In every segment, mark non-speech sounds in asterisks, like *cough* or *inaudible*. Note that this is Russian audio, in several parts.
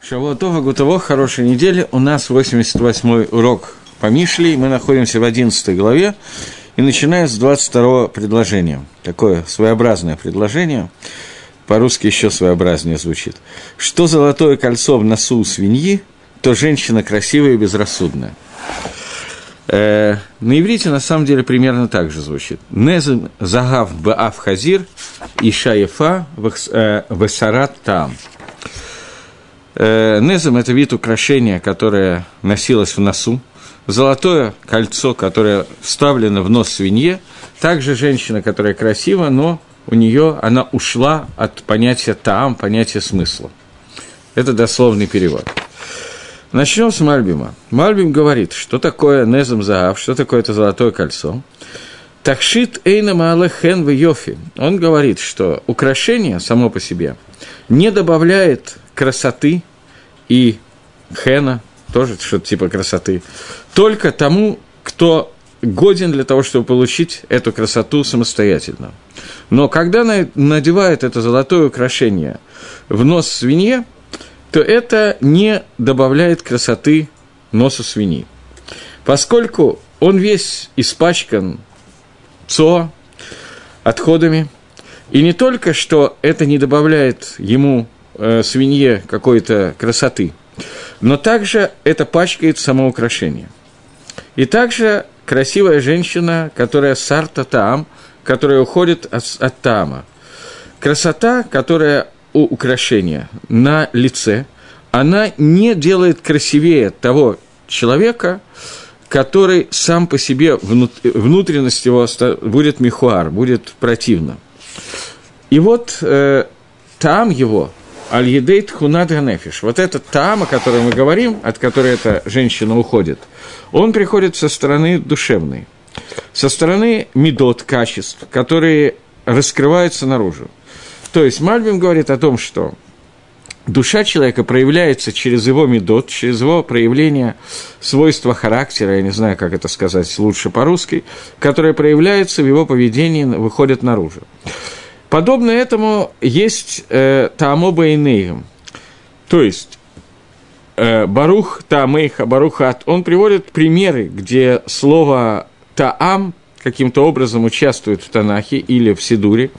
Шавуатова Гутово, хорошей недели. У нас 88-й урок по Мишле. Мы находимся в 11 главе и начинаем с 22 предложения. Такое своеобразное предложение. По-русски еще своеобразнее звучит. Что золотое кольцо в носу у свиньи, то женщина красивая и безрассудная. Э, на иврите на самом деле примерно так же звучит. Незем загав баав хазир и шаефа весарат там. Э, Незем – это вид украшения, которое носилось в носу. Золотое кольцо, которое вставлено в нос свинье. Также женщина, которая красива, но у нее она ушла от понятия таам, понятия смысла. Это дословный перевод. Начнем с Мальбима. Мальбим говорит, что такое Незем Заав, что такое это золотое кольцо. Такшит Эйна Маалехен в Йофи. Он говорит, что украшение само по себе не добавляет красоты и хена, тоже что-то типа красоты, только тому, кто годен для того, чтобы получить эту красоту самостоятельно. Но когда надевает это золотое украшение в нос свинье, то это не добавляет красоты носу свиньи. Поскольку он весь испачкан цо, отходами, и не только, что это не добавляет ему э, свинье какой-то красоты, но также это пачкает само украшение. И также красивая женщина, которая сарта таам, которая уходит от, от таама. Красота, которая у украшения на лице, она не делает красивее того человека, который сам по себе, внутренность его будет михуар, будет противно. И вот э, там его, Аль-Едейт Хунад Ганефиш. Вот этот таам, о котором мы говорим, от которой эта женщина уходит, он приходит со стороны душевной, со стороны медот, качеств, которые раскрываются наружу. То есть Мальбим говорит о том, что душа человека проявляется через его медот, через его проявление свойства характера, я не знаю, как это сказать лучше по-русски, которое проявляется в его поведении, выходит наружу. Подобно этому есть э, Таамоба Инейгам. То есть, э, Барух Таамейха, Барухат, он приводит примеры, где слово Таам каким-то образом участвует в Танахе или в Сидуре,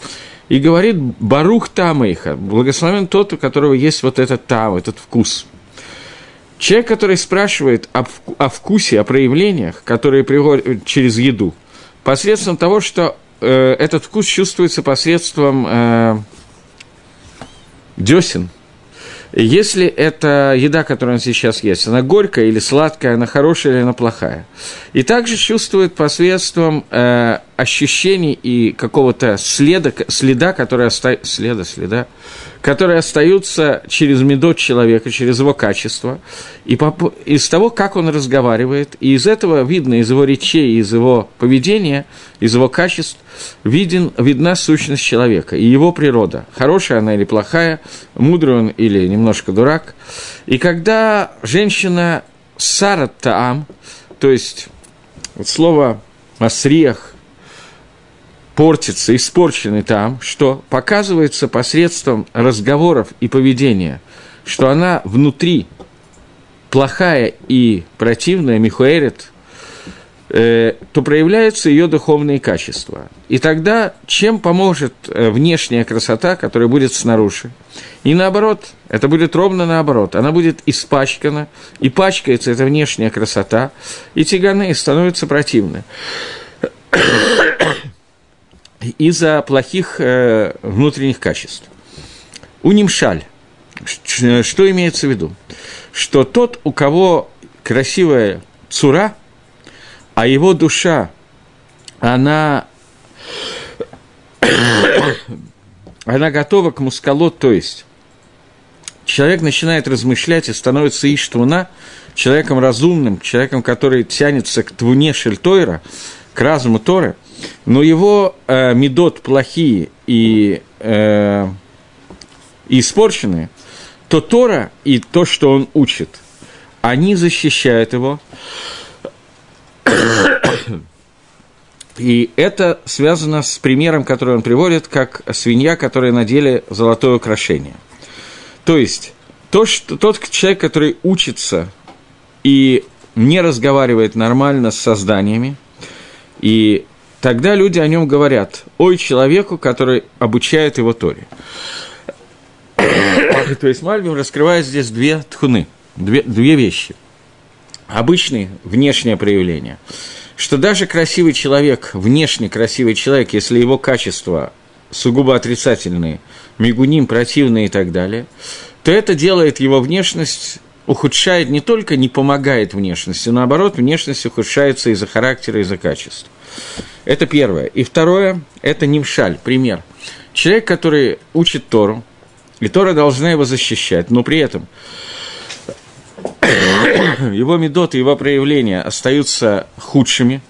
и говорит Барух Таамейха, благословен тот, у которого есть вот этот Таам, этот вкус. Человек, который спрашивает о, о вкусе, о проявлениях, которые приходят через еду, посредством того, что э, этот вкус чувствуется посредством э, десен. Если это еда, которая он сейчас есть, она горькая или сладкая, она хорошая или она плохая. И также чувствует посредством э, ощущений и какого-то следа, следа, который оста... следа, следа, которые остаются через медот человека, через его качество, и по... из того, как он разговаривает, и из этого видно, из его речей, из его поведения, из его качеств, виден, видна сущность человека и его природа, хорошая она или плохая, мудрый он или немножко дурак. И когда женщина сарат таам, то есть вот слово масриях, портится, испорченный там, что показывается посредством разговоров и поведения, что она внутри плохая и противная, Михуэрит, э, то проявляются ее духовные качества. И тогда чем поможет э, внешняя красота, которая будет снаружи? И наоборот, это будет ровно наоборот. Она будет испачкана, и пачкается эта внешняя красота, и тяганы становятся противны из-за плохих э, внутренних качеств. У Нимшаль, что имеется в виду? Что тот, у кого красивая цура, а его душа, она, *coughs* она готова к мускалот, то есть человек начинает размышлять и становится иштвуна, человеком разумным, человеком, который тянется к твуне шельтойра, к разуму Торы – но его э, медот плохие и, э, и испорченные, то Тора и то, что он учит, они защищают его. И это связано с примером, который он приводит, как свинья, которая надели золотое украшение. То есть, то, что тот человек, который учится и не разговаривает нормально с созданиями, и тогда люди о нем говорят, ой, человеку, который обучает его Торе. То есть Мальбим раскрывает здесь две тхуны, две, две вещи. Обычные, внешнее проявление. Что даже красивый человек, внешне красивый человек, если его качества сугубо отрицательные, мигуним, противные и так далее, то это делает его внешность ухудшает не только не помогает внешности, но наоборот, внешность ухудшается из-за характера, из-за качества. Это первое. И второе – это нимшаль, пример. Человек, который учит Тору, и Тора должна его защищать, но при этом *coughs* его медоты, его проявления остаются худшими,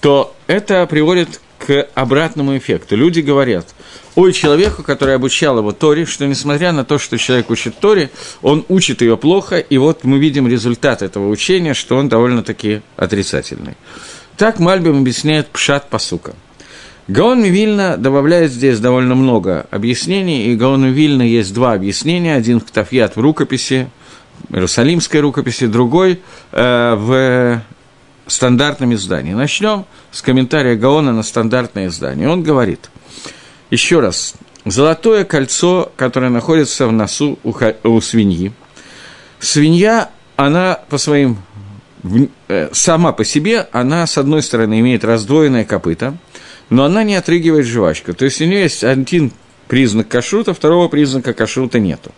то это приводит к обратному эффекту. Люди говорят, ой, человеку, который обучал его Торе, что несмотря на то, что человек учит Торе, он учит ее плохо, и вот мы видим результат этого учения, что он довольно-таки отрицательный. Так Мальбим объясняет Пшат Пасука – Гаон Вильна добавляет здесь довольно много объяснений, и Гаону Вильна есть два объяснения. Один в Тафьят в рукописи, Иерусалимской рукописи, другой э, в стандартном издании. Начнем с комментария Гаона на стандартное издание. Он говорит, еще раз, золотое кольцо, которое находится в носу у, у свиньи. Свинья, она по своим сама по себе, она, с одной стороны, имеет раздвоенное копыто, но она не отрыгивает жвачку. То есть у нее есть один признак кашрута, второго признака кашрута нету.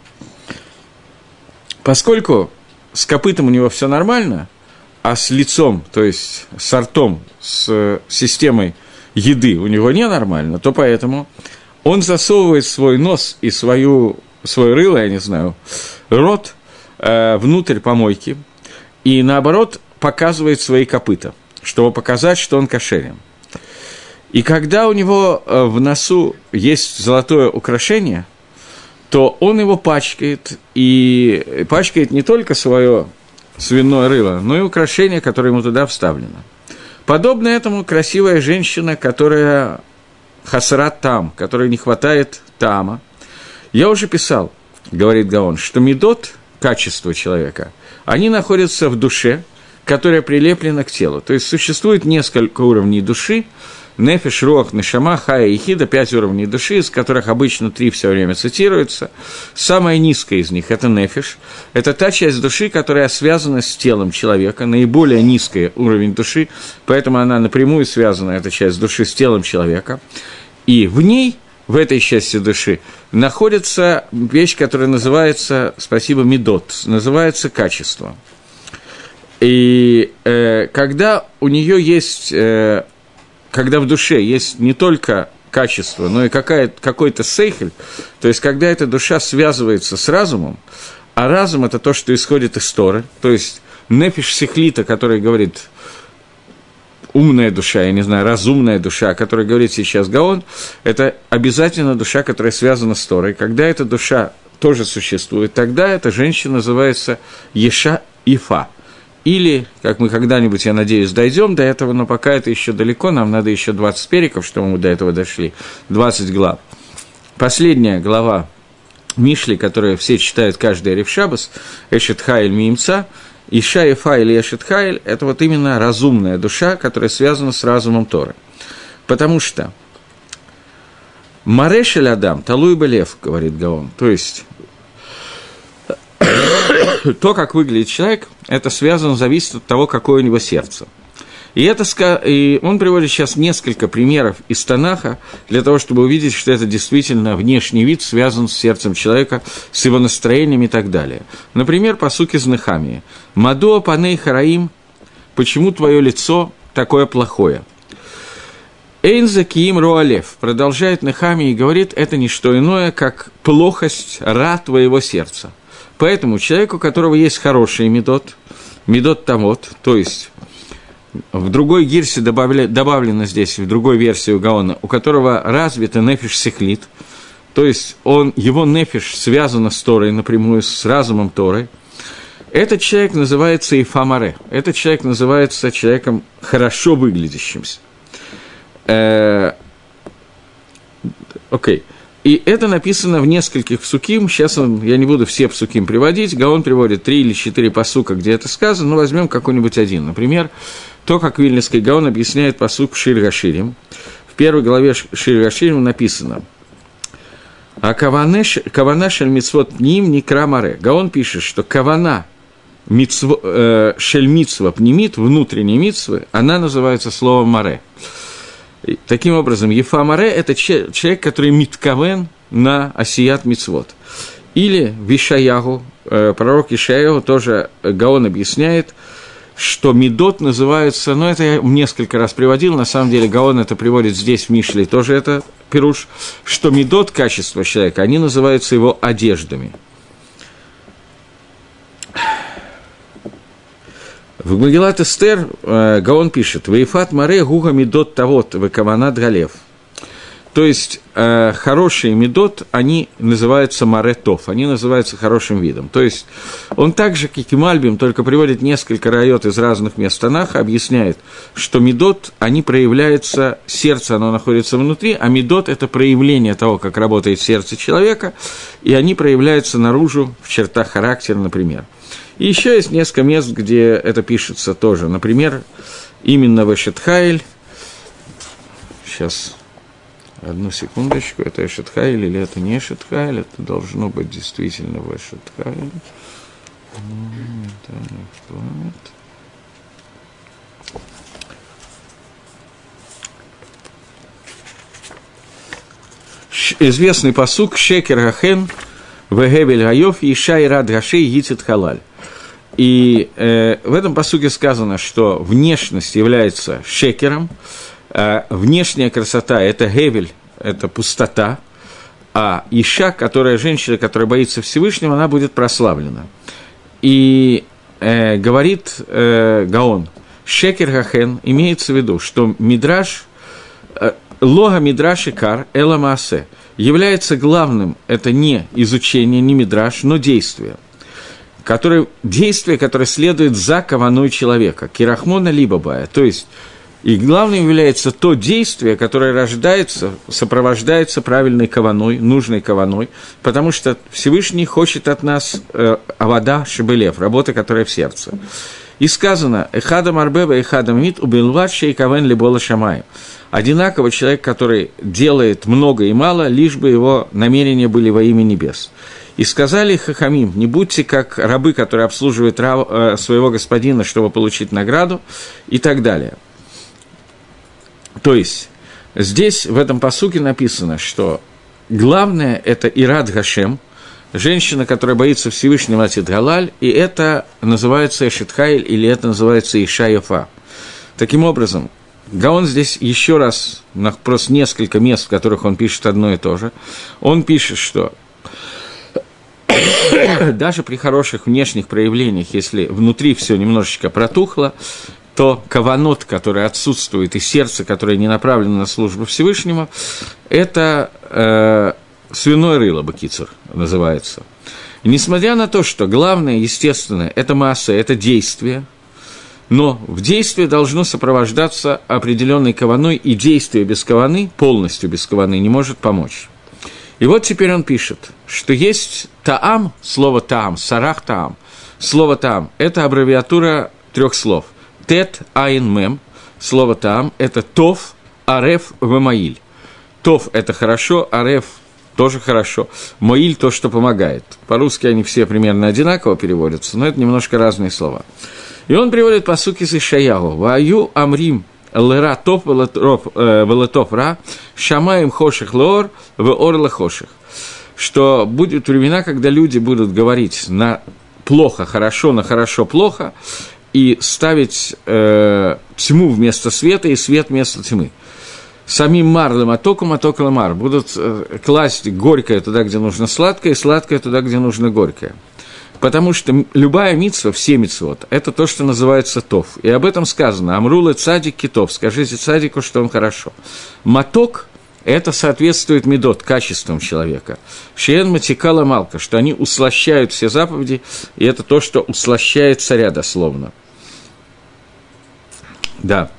Поскольку с копытом у него все нормально, а с лицом, то есть с ртом, с системой еды у него ненормально, то поэтому он засовывает свой нос и свою, свое рыло, я не знаю, рот э, внутрь помойки и, наоборот, показывает свои копыта, чтобы показать, что он кошерен. И когда у него э, в носу есть золотое украшение, то он его пачкает, и пачкает не только свое свиное рыло, но и украшение, которое ему туда вставлено. Подобно этому красивая женщина, которая хасрат там, которой не хватает тама. Я уже писал, говорит Гаон, что медот, качество человека, они находятся в душе, которая прилеплена к телу. То есть существует несколько уровней души, Нефиш, Руах, Нешама, Хая и Хида, пять уровней души, из которых обычно три все время цитируются. Самая низкая из них – это Нефиш. Это та часть души, которая связана с телом человека, наиболее низкий уровень души, поэтому она напрямую связана, эта часть души, с телом человека. И в ней в этой части души находится вещь, которая называется, спасибо, медот, называется качество. И э, когда у нее есть э, когда в душе есть не только качество, но и какой-то сейхель, то есть когда эта душа связывается с разумом, а разум – это то, что исходит из Торы, то есть нефиш сихлита, который говорит умная душа, я не знаю, разумная душа, о которой говорит сейчас Гаон, это обязательно душа, которая связана с Торой. Когда эта душа тоже существует, тогда эта женщина называется Еша Ифа – или, как мы когда-нибудь, я надеюсь, дойдем до этого, но пока это еще далеко, нам надо еще 20 периков, чтобы мы до этого дошли, 20 глав. Последняя глава Мишли, которую все читают каждый Арифшабас, Эшетхайль Мимца, Иша и Файль и Эшетхайль – это вот именно разумная душа, которая связана с разумом Торы. Потому что Марешель Адам, Талуй Белев, говорит Гаон, то есть *coughs* то, как выглядит человек, это связано, зависит от того, какое у него сердце. И, это, и он приводит сейчас несколько примеров из Танаха для того, чтобы увидеть, что это действительно внешний вид связан с сердцем человека, с его настроением и так далее. Например, по суке Знахамии. «Мадуа паней хараим» – «Почему твое лицо такое плохое?» Эйнза Киим Руалев продолжает Нахами и говорит, это не что иное, как плохость ра твоего сердца. Поэтому человеку, у которого есть хороший медот, медот тамот, то есть в другой гирсе добавля, добавлено здесь, в другой версии у Гаона, у которого развита нефиш сихлит, то есть он, его нефиш связан с Торой напрямую, с разумом Торы, этот человек называется Ифамаре. Этот человек называется человеком хорошо выглядящимся. Э, окей. И это написано в нескольких псуким. Сейчас он, я не буду все псуким приводить. Гаон приводит три или четыре посука, где это сказано. Но возьмем какой-нибудь один. Например, то, как Вильнинский Гаон объясняет посук Шир Гаширим. В первой главе Шир Гаширим написано а кавана шель митцвот ним не крамаре. Гаон пишет, что кавана митцво, э, шель митцва пнемит, внутренней митцвы, она называется словом маре. Таким образом, Ефа Маре – это человек, который миткавен на осият мицвод. Или Вишаягу, э, пророк Ишаягу тоже Гаон объясняет, что медот называется, ну, это я несколько раз приводил, на самом деле Гаон это приводит здесь, в Мишле, тоже это пируш, что медот, качество человека, они называются его одеждами – В Магеллат Эстер э, Гаон пишет, «Вейфат маре гуга медот тавот векаванат галев». То есть э, хорошие медот, они называются маретов, они называются хорошим видом. То есть он так же, как и Мальбим, только приводит несколько райот из разных мест Танаха, объясняет, что медот, они проявляются, сердце, оно находится внутри, а медот – это проявление того, как работает сердце человека, и они проявляются наружу в чертах характера, например – и еще есть несколько мест, где это пишется тоже. Например, именно в Эшетхайль. Сейчас, одну секундочку. Это Эшетхайль или это не Эшетхайль? Это должно быть действительно в Эшетхайль. Известный посук Шекер Гахен Вегевель Гайов и Шай Рад Гашей Йицит Халаль. И э, в этом посуке сказано, что внешность является шекером, внешняя красота – это гевель, это пустота, а Иша, которая женщина, которая боится Всевышнего, она будет прославлена. И э, говорит э, Гаон, Шекер Гахен имеется в виду, что Мидраш, э, лога Мидраш и Кар, Эла Маасе, является главным, это не изучение, не Мидраш, но действие – который, действие, которое следует за кованой человека, кирахмона либо бая. То есть, и главным является то действие, которое рождается, сопровождается правильной кованой, нужной кованой, потому что Всевышний хочет от нас э, авада шебелев, работа, которая в сердце. И сказано, «Эхада марбеба, эхада мит, убилват шей кавен либола шамай». Одинаково человек, который делает много и мало, лишь бы его намерения были во имя небес. И сказали Хахамим, не будьте как рабы, которые обслуживают э, своего господина, чтобы получить награду, и так далее. То есть, здесь в этом посуке написано, что главное – это Ирад Гашем, женщина, которая боится Всевышнего Атит Галаль, и это называется Эшетхайль, или это называется Ишайофа. Таким образом, Гаон здесь еще раз, просто несколько мест, в которых он пишет одно и то же, он пишет, что *coughs* даже при хороших внешних проявлениях, если внутри все немножечко протухло, то каванот, который отсутствует, и сердце, которое не направлено на службу Всевышнему, это э, свиное рыло, бакицур называется. И несмотря на то, что главное, естественно, это масса, это действие, но в действии должно сопровождаться определенной каваной, и действие без каваны, полностью без каваны, не может помочь. И вот теперь он пишет, что есть таам, слово таам, сарах таам. Слово таам – это аббревиатура трех слов. Тет, айн, мем. Слово таам – это тов, ареф, вемаиль. Тов – это хорошо, ареф – тоже хорошо. Моиль – то, что помогает. По-русски они все примерно одинаково переводятся, но это немножко разные слова. И он приводит по суке из Ишаягу. «Ваю амрим лера топ велетоп ра, шамаем хоших лор, в орла хоших. Что будут времена, когда люди будут говорить на плохо, хорошо, на хорошо, плохо, и ставить э, тьму вместо света и свет вместо тьмы. Самим марлем атоку маток мар будут э, класть горькое туда, где нужно сладкое, и сладкое туда, где нужно горькое. Потому что любая митсва, все митцвот, это то, что называется тов. И об этом сказано. Амрулы цадик китов. Скажите цадику, что он хорошо. Маток – это соответствует медот, качествам человека. Шиен матикала малка, что они услощают все заповеди, и это то, что услощает царя дословно. Да.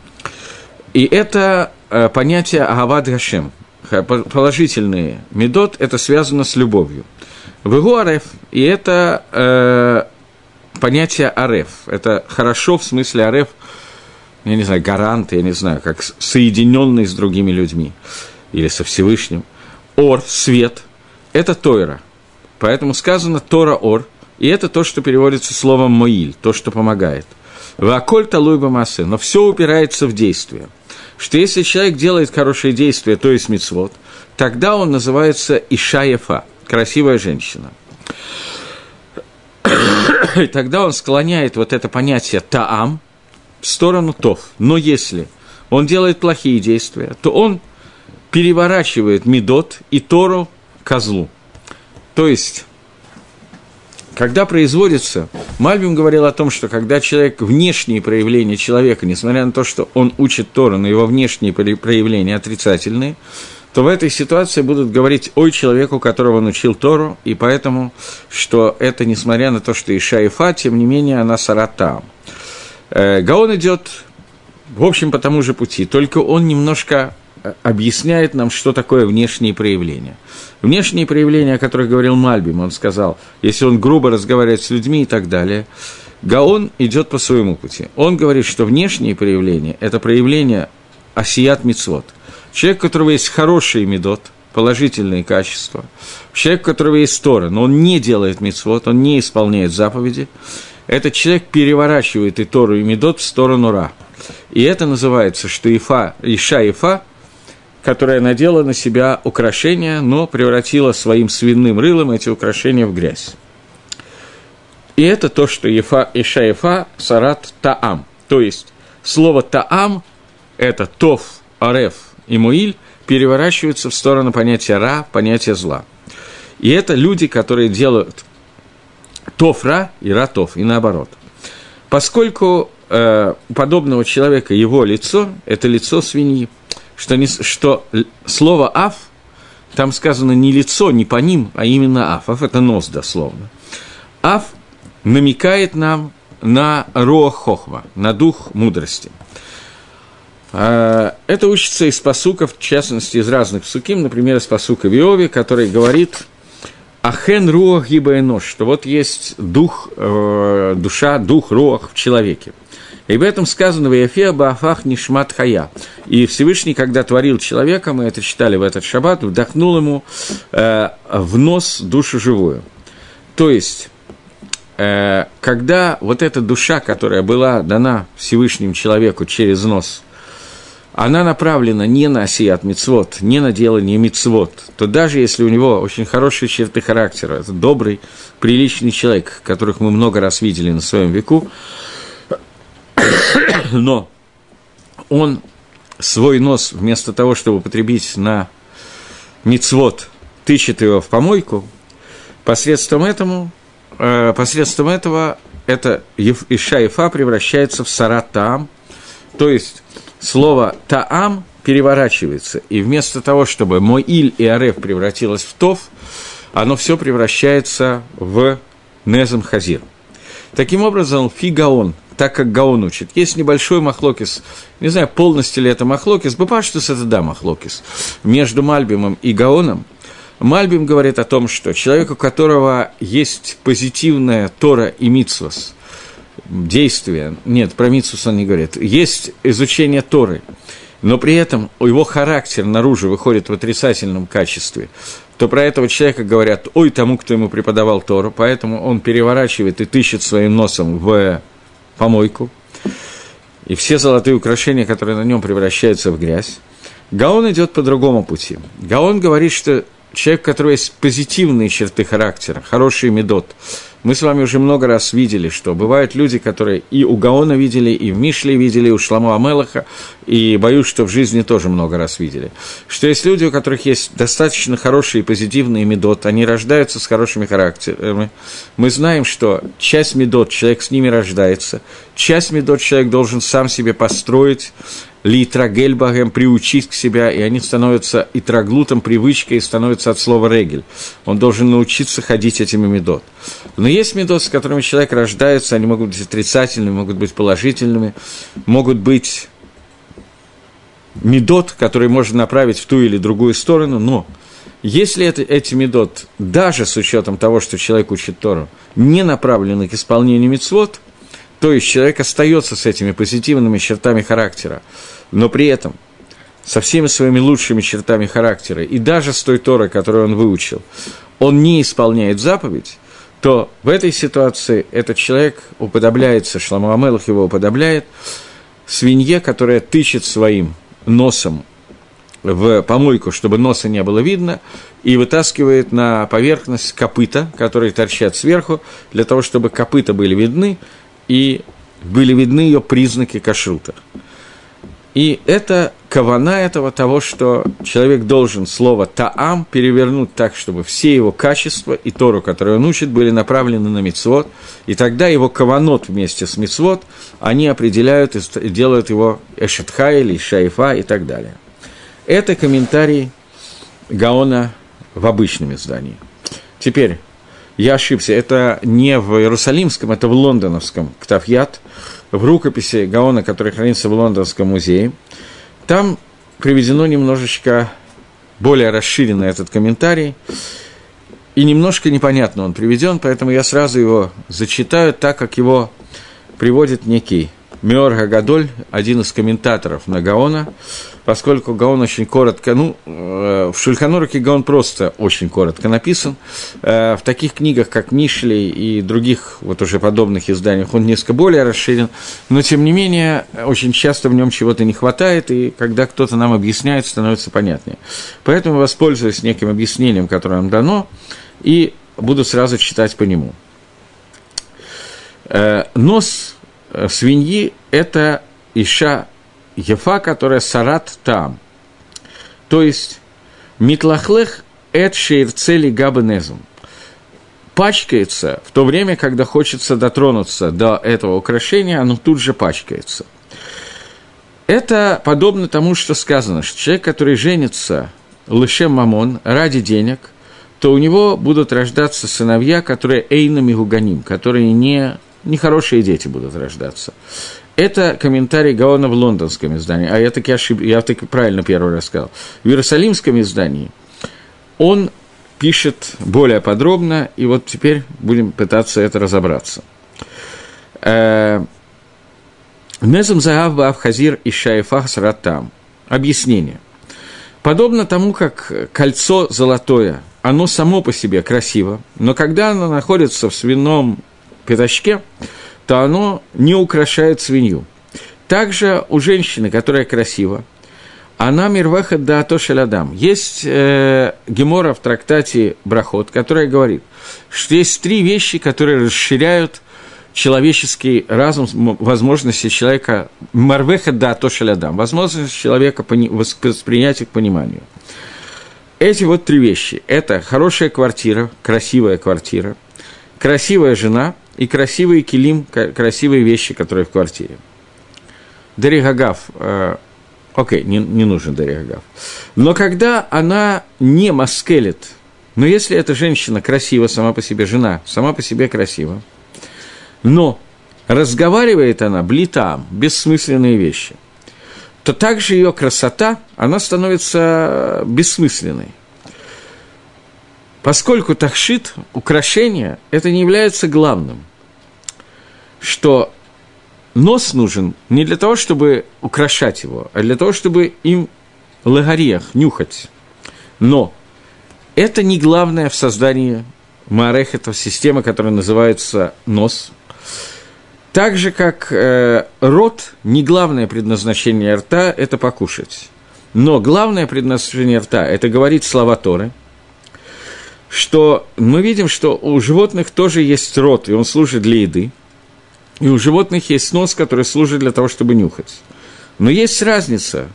И это э, понятие Агавад Гашем. положительные медот, это связано с любовью. Вегу ареф, и это э, понятие ареф. Это хорошо в смысле ареф, я не знаю, гарант, я не знаю, как соединенный с другими людьми или со Всевышним. Ор, свет, это Тойра. Поэтому сказано Тора Ор, и это то, что переводится словом Моиль, то, что помогает. Ваколь талуйба массы, но все упирается в действие. Что если человек делает хорошие действия, то есть мицвод, тогда он называется Ишаефа, красивая женщина. И тогда он склоняет вот это понятие таам в сторону тов. Но если он делает плохие действия, то он переворачивает медот и Тору козлу. То есть, когда производится, Мальбим говорил о том, что когда человек, внешние проявления человека, несмотря на то, что он учит Тору, но его внешние проявления отрицательные, то в этой ситуации будут говорить ой человеку, которого он учил Тору, и поэтому, что это, несмотря на то, что Иша и Фа, тем не менее, она сарата. Э, Гаон идет, в общем, по тому же пути, только он немножко объясняет нам, что такое внешние проявления. Внешние проявления, о которых говорил Мальбим, он сказал, если он грубо разговаривает с людьми и так далее, Гаон идет по своему пути. Он говорит, что внешние проявления – это проявление осият мицвод – Человек, у которого есть хороший медот, положительные качества, человек, у которого есть Тора, но он не делает мицвод, он не исполняет заповеди, этот человек переворачивает и Тору, и медот в сторону Ра. И это называется, что Ифа, Иша Ифа, которая надела на себя украшения, но превратила своим свиным рылом эти украшения в грязь. И это то, что Ефа, Иша Ифа Сарат Таам. То есть, слово Таам – это Тов, Ареф, и Муиль переворачиваются в сторону понятия Ра, понятия зла. И это люди, которые делают Тов Ра и Ра Тов, и наоборот. Поскольку э, у подобного человека его лицо – это лицо свиньи, что, не, что слово «аф» там сказано не лицо, не по ним, а именно «аф». «Аф» – это нос дословно. «Аф» намекает нам на Роа Хохма, на дух мудрости – а, это учится из посуков, в частности, из разных суким, например, из посука Виови, который говорит «Ахен руах гибаэнош», что вот есть дух, э, душа, дух руах в человеке. И в этом сказано в Яфе Баафах Нишмат Хая. И Всевышний, когда творил человека, мы это читали в этот шаббат, вдохнул ему э, в нос душу живую. То есть, э, когда вот эта душа, которая была дана Всевышним человеку через нос – она направлена не на осият мицвод, не на делание мицвод, то даже если у него очень хорошие черты характера, это добрый, приличный человек, которых мы много раз видели на своем веку, *coughs* но он свой нос, вместо того, чтобы употребить на мицвод, тычет его в помойку, посредством, этому, э, посредством этого это Иша Ифа превращается в Саратам, то есть слово «таам» переворачивается, и вместо того, чтобы мой иль и ареф превратилось в тов, оно все превращается в незам хазир. Таким образом, фи гаон, так как гаон учит. Есть небольшой махлокис, не знаю, полностью ли это махлокис, бапаштус это да махлокис, между Мальбимом и гаоном. Мальбим говорит о том, что человек, у которого есть позитивная Тора и Мицвас – действия, нет, про Митсус он не говорит, есть изучение Торы, но при этом его характер наружу выходит в отрицательном качестве, то про этого человека говорят, ой, тому, кто ему преподавал Тору, поэтому он переворачивает и тыщет своим носом в помойку, и все золотые украшения, которые на нем превращаются в грязь. Гаон идет по другому пути. Гаон говорит, что человек, у которого есть позитивные черты характера, хороший медот, мы с вами уже много раз видели, что бывают люди, которые и у Гаона видели, и в Мишле видели, и у Шламу Амелаха, и боюсь, что в жизни тоже много раз видели. Что есть люди, у которых есть достаточно хорошие и позитивные медот, они рождаются с хорошими характерами. Мы знаем, что часть медот человек с ними рождается, часть медот человек должен сам себе построить, литрагельбагем, приучить к себя, и они становятся и траглутом привычкой, и становятся от слова регель. Он должен научиться ходить этими медот. Но есть медот, с которыми человек рождается, они могут быть отрицательными, могут быть положительными, могут быть медот, которые можно направить в ту или другую сторону, но если это, эти медот, даже с учетом того, что человек учит Тору, не направлены к исполнению мецвод, то есть человек остается с этими позитивными чертами характера, но при этом со всеми своими лучшими чертами характера, и даже с той Торой, которую он выучил, он не исполняет заповедь, то в этой ситуации этот человек уподобляется, Шламу Амелах его уподобляет, свинье, которая тычет своим носом в помойку, чтобы носа не было видно, и вытаскивает на поверхность копыта, которые торчат сверху, для того, чтобы копыта были видны, и были видны ее признаки кашрута. И это кавана этого того, что человек должен слово «таам» перевернуть так, чтобы все его качества и Тору, которую он учит, были направлены на мицвод, и тогда его каванот вместе с мицвод, они определяют и делают его эшетха или шайфа и так далее. Это комментарий Гаона в обычном издании. Теперь, я ошибся, это не в Иерусалимском, это в лондоновском. Ктафьят, в рукописи Гаона, который хранится в Лондонском музее. Там приведено немножечко более расширенно этот комментарий, и немножко непонятно он приведен, поэтому я сразу его зачитаю так, как его приводит некий Меор Гагадоль, один из комментаторов на Гаона, поскольку Гаон очень коротко, ну, э, в Шульханоруке Гаон просто очень коротко написан. Э, в таких книгах, как Мишли и других вот уже подобных изданиях, он несколько более расширен, но, тем не менее, очень часто в нем чего-то не хватает, и когда кто-то нам объясняет, становится понятнее. Поэтому воспользуюсь неким объяснением, которое нам дано, и буду сразу читать по нему. Э, нос свиньи – это Иша Ефа, которая Сарат там. То есть Митлахлех эт шейрцели габенезум. Пачкается в то время, когда хочется дотронуться до этого украшения, оно тут же пачкается. Это подобно тому, что сказано, что человек, который женится лышем мамон ради денег, то у него будут рождаться сыновья, которые эйнами гуганим, которые не нехорошие дети будут рождаться. Это комментарий Гаона в лондонском издании, а я таки ошиб... я таки правильно первый раз сказал. В Иерусалимском издании он пишет более подробно, и вот теперь будем пытаться это разобраться. Э, Незам Загав Баавхазир и Шаефах Сратам. Объяснение. Подобно тому, как кольцо золотое, оно само по себе красиво, но когда оно находится в свином пятачке, то оно не украшает свинью. Также у женщины, которая красива, она мирваха да шалядам. Есть э, гемора в трактате Брахот, которая говорит, что есть три вещи, которые расширяют человеческий разум, возможности человека, марвеха да шалядам, возможность человека воспринять их пониманию. Эти вот три вещи – это хорошая квартира, красивая квартира, красивая жена – и красивые килим, красивые вещи, которые в квартире. Даригагав, э, окей, не, не нужен Даригагав. Но когда она не маскелит, но если эта женщина красива, сама по себе жена, сама по себе красива, но разговаривает она блитам, бессмысленные вещи, то также ее красота, она становится бессмысленной. Поскольку тахшит, украшение, это не является главным что нос нужен не для того, чтобы украшать его, а для того, чтобы им лагариях нюхать. Но это не главное в создании Маарехета, системы, которая называется нос. Так же, как э, рот, не главное предназначение рта – это покушать. Но главное предназначение рта – это говорить слова Торы, что мы видим, что у животных тоже есть рот, и он служит для еды. И у животных есть нос, который служит для того, чтобы нюхать. Но есть разница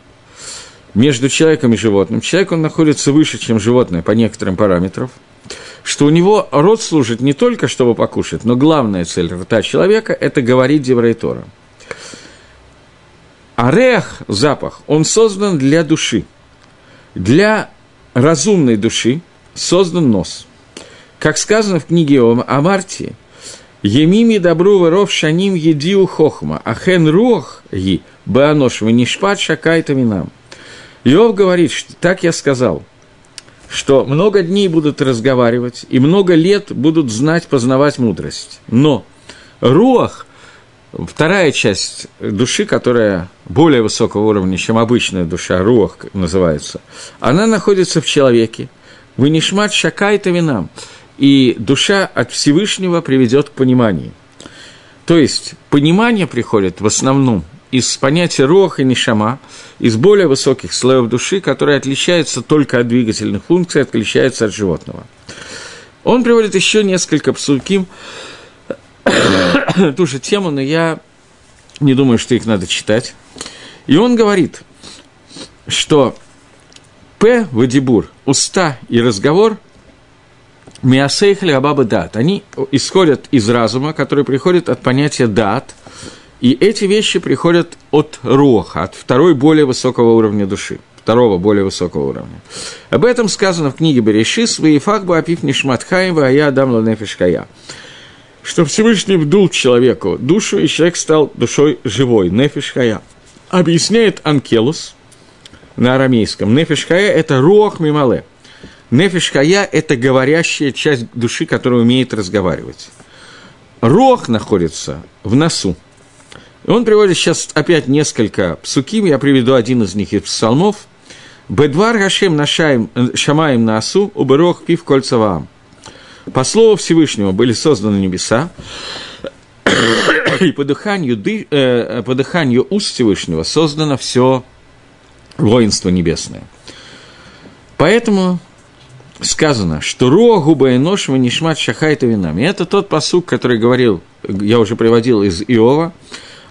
между человеком и животным. Человек, он находится выше, чем животное по некоторым параметрам, что у него рот служит не только, чтобы покушать, но главная цель рта человека – это говорить Деврейтора. Орех, запах, он создан для души. Для разумной души создан нос. Как сказано в книге о Марте – Емими добру воров шаним едиу хохма, а хен рух ги баанош ванишпат шакайта минам. Иов говорит, что так я сказал, что много дней будут разговаривать, и много лет будут знать, познавать мудрость. Но руах, вторая часть души, которая более высокого уровня, чем обычная душа, руах называется, она находится в человеке. Вынишмат шакайта винам. И душа от Всевышнего приведет к пониманию. То есть понимание приходит в основном из понятия рох и нишама, из более высоких слоев души, которые отличаются только от двигательных функций, отличаются от животного. Он приводит еще несколько псульким, *coughs* ту же тему, но я не думаю, что их надо читать. И он говорит, что П, Вадибур, уста и разговор – Миасейхли Абаба Дат. Они исходят из разума, который приходит от понятия дат, и эти вещи приходят от роха, от второй более высокого уровня души, второго более высокого уровня. Об этом сказано в книге Берешис, «Ваифак бы апиф нишматхаем, а я дам ланефишкая» что Всевышний вдул человеку душу, и человек стал душой живой, нефишхая. Объясняет Анкелус на арамейском. Нефишхая – это руах мимале. Нефишхая – это говорящая часть души, которая умеет разговаривать. Руах находится в носу. И он приводит сейчас опять несколько псуким, я приведу один из них из псалмов. «Бедвар Гашем нашаем шамаем насу, уберох пив кольцеваам». По слову Всевышнего были созданы небеса, и по дыханию, ды, э, по дыханию уст Всевышнего создано все воинство небесное. Поэтому сказано, что «Руа губа и нож нишмат шахайта винами». Это тот посук, который говорил, я уже приводил из Иова,